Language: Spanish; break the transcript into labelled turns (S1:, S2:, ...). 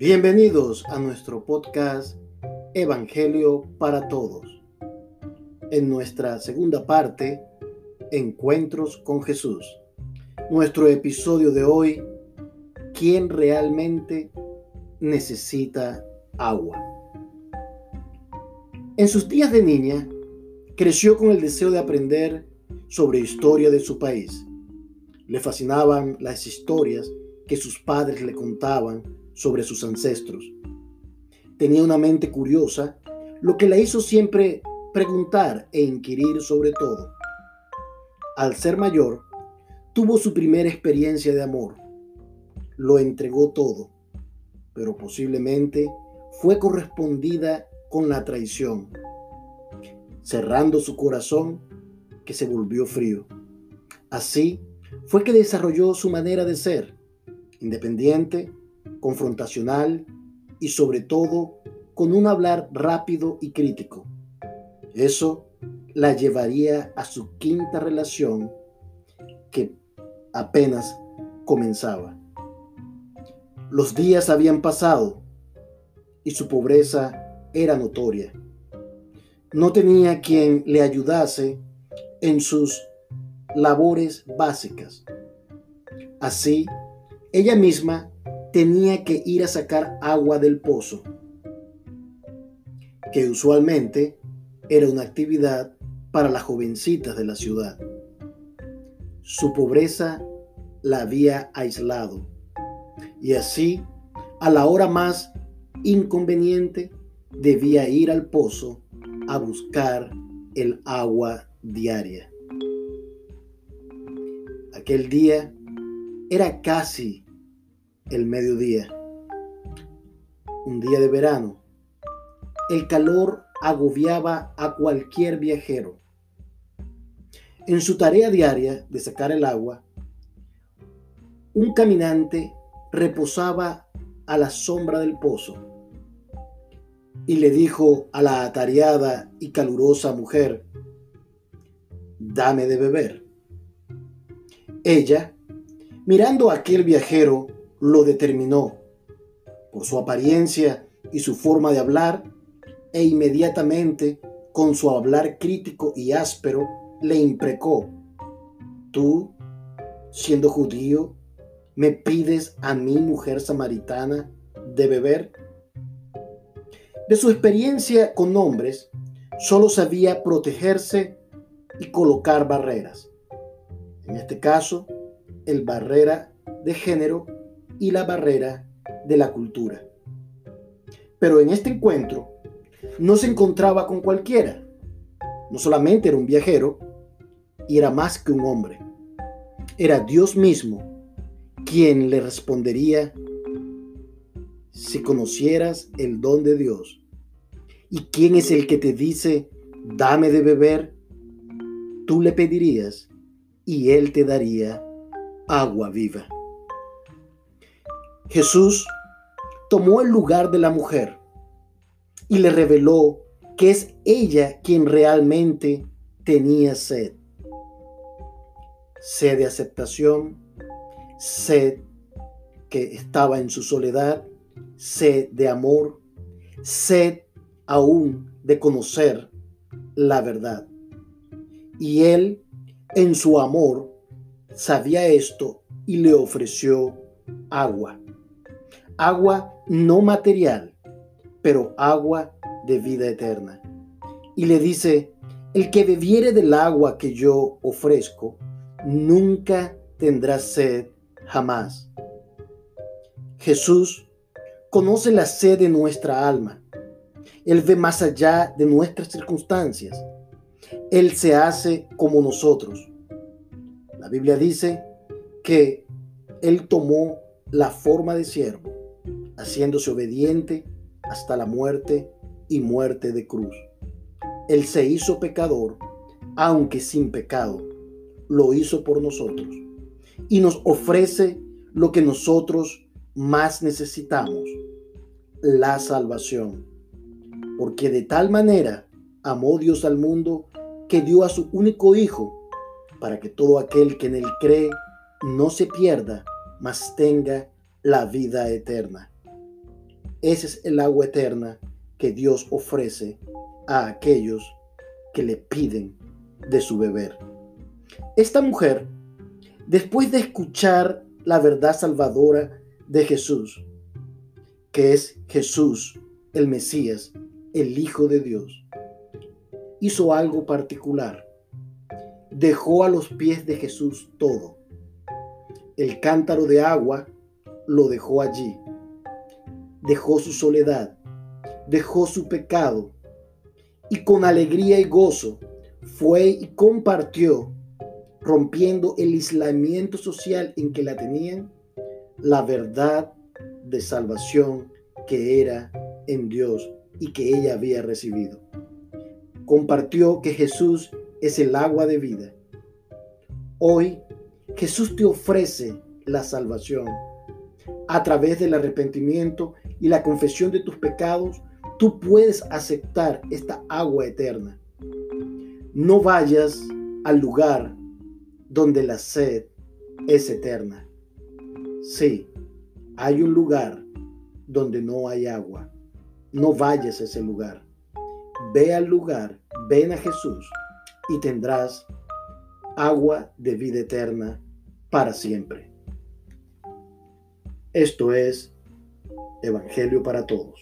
S1: Bienvenidos a nuestro podcast Evangelio para Todos. En nuestra segunda parte, Encuentros con Jesús. Nuestro episodio de hoy, ¿quién realmente necesita agua? En sus días de niña, creció con el deseo de aprender sobre historia de su país. Le fascinaban las historias que sus padres le contaban sobre sus ancestros. Tenía una mente curiosa, lo que la hizo siempre preguntar e inquirir sobre todo. Al ser mayor, tuvo su primera experiencia de amor. Lo entregó todo, pero posiblemente fue correspondida con la traición, cerrando su corazón que se volvió frío. Así fue que desarrolló su manera de ser, independiente, confrontacional y sobre todo con un hablar rápido y crítico. Eso la llevaría a su quinta relación que apenas comenzaba. Los días habían pasado y su pobreza era notoria. No tenía quien le ayudase en sus labores básicas. Así, ella misma tenía que ir a sacar agua del pozo, que usualmente era una actividad para las jovencitas de la ciudad. Su pobreza la había aislado y así, a la hora más inconveniente, debía ir al pozo a buscar el agua diaria. Aquel día era casi el mediodía, un día de verano. El calor agobiaba a cualquier viajero. En su tarea diaria de sacar el agua, un caminante reposaba a la sombra del pozo y le dijo a la atareada y calurosa mujer, dame de beber. Ella, mirando a aquel viajero, lo determinó por su apariencia y su forma de hablar, e inmediatamente, con su hablar crítico y áspero, le imprecó, tú, siendo judío, me pides a mi mujer samaritana de beber. De su experiencia con hombres, solo sabía protegerse y colocar barreras. En este caso, el barrera de género y la barrera de la cultura. Pero en este encuentro no se encontraba con cualquiera. No solamente era un viajero, y era más que un hombre. Era Dios mismo quien le respondería, si conocieras el don de Dios, ¿y quién es el que te dice, dame de beber? Tú le pedirías y él te daría agua viva. Jesús tomó el lugar de la mujer y le reveló que es ella quien realmente tenía sed. Sed de aceptación, sed que estaba en su soledad, sed de amor, sed aún de conocer la verdad. Y él, en su amor, sabía esto y le ofreció agua agua no material, pero agua de vida eterna. Y le dice, el que bebiere del agua que yo ofrezco, nunca tendrá sed jamás. Jesús conoce la sed de nuestra alma. Él ve más allá de nuestras circunstancias. Él se hace como nosotros. La Biblia dice que Él tomó la forma de siervo haciéndose obediente hasta la muerte y muerte de cruz. Él se hizo pecador, aunque sin pecado, lo hizo por nosotros y nos ofrece lo que nosotros más necesitamos, la salvación. Porque de tal manera amó Dios al mundo que dio a su único Hijo, para que todo aquel que en él cree no se pierda, mas tenga la vida eterna. Esa es el agua eterna que Dios ofrece a aquellos que le piden de su beber. Esta mujer, después de escuchar la verdad salvadora de Jesús, que es Jesús, el Mesías, el Hijo de Dios, hizo algo particular. Dejó a los pies de Jesús todo. El cántaro de agua lo dejó allí. Dejó su soledad, dejó su pecado y con alegría y gozo fue y compartió, rompiendo el aislamiento social en que la tenían, la verdad de salvación que era en Dios y que ella había recibido. Compartió que Jesús es el agua de vida. Hoy Jesús te ofrece la salvación. A través del arrepentimiento y la confesión de tus pecados, tú puedes aceptar esta agua eterna. No vayas al lugar donde la sed es eterna. Sí, hay un lugar donde no hay agua. No vayas a ese lugar. Ve al lugar, ven a Jesús y tendrás agua de vida eterna para siempre. Esto es Evangelio para Todos.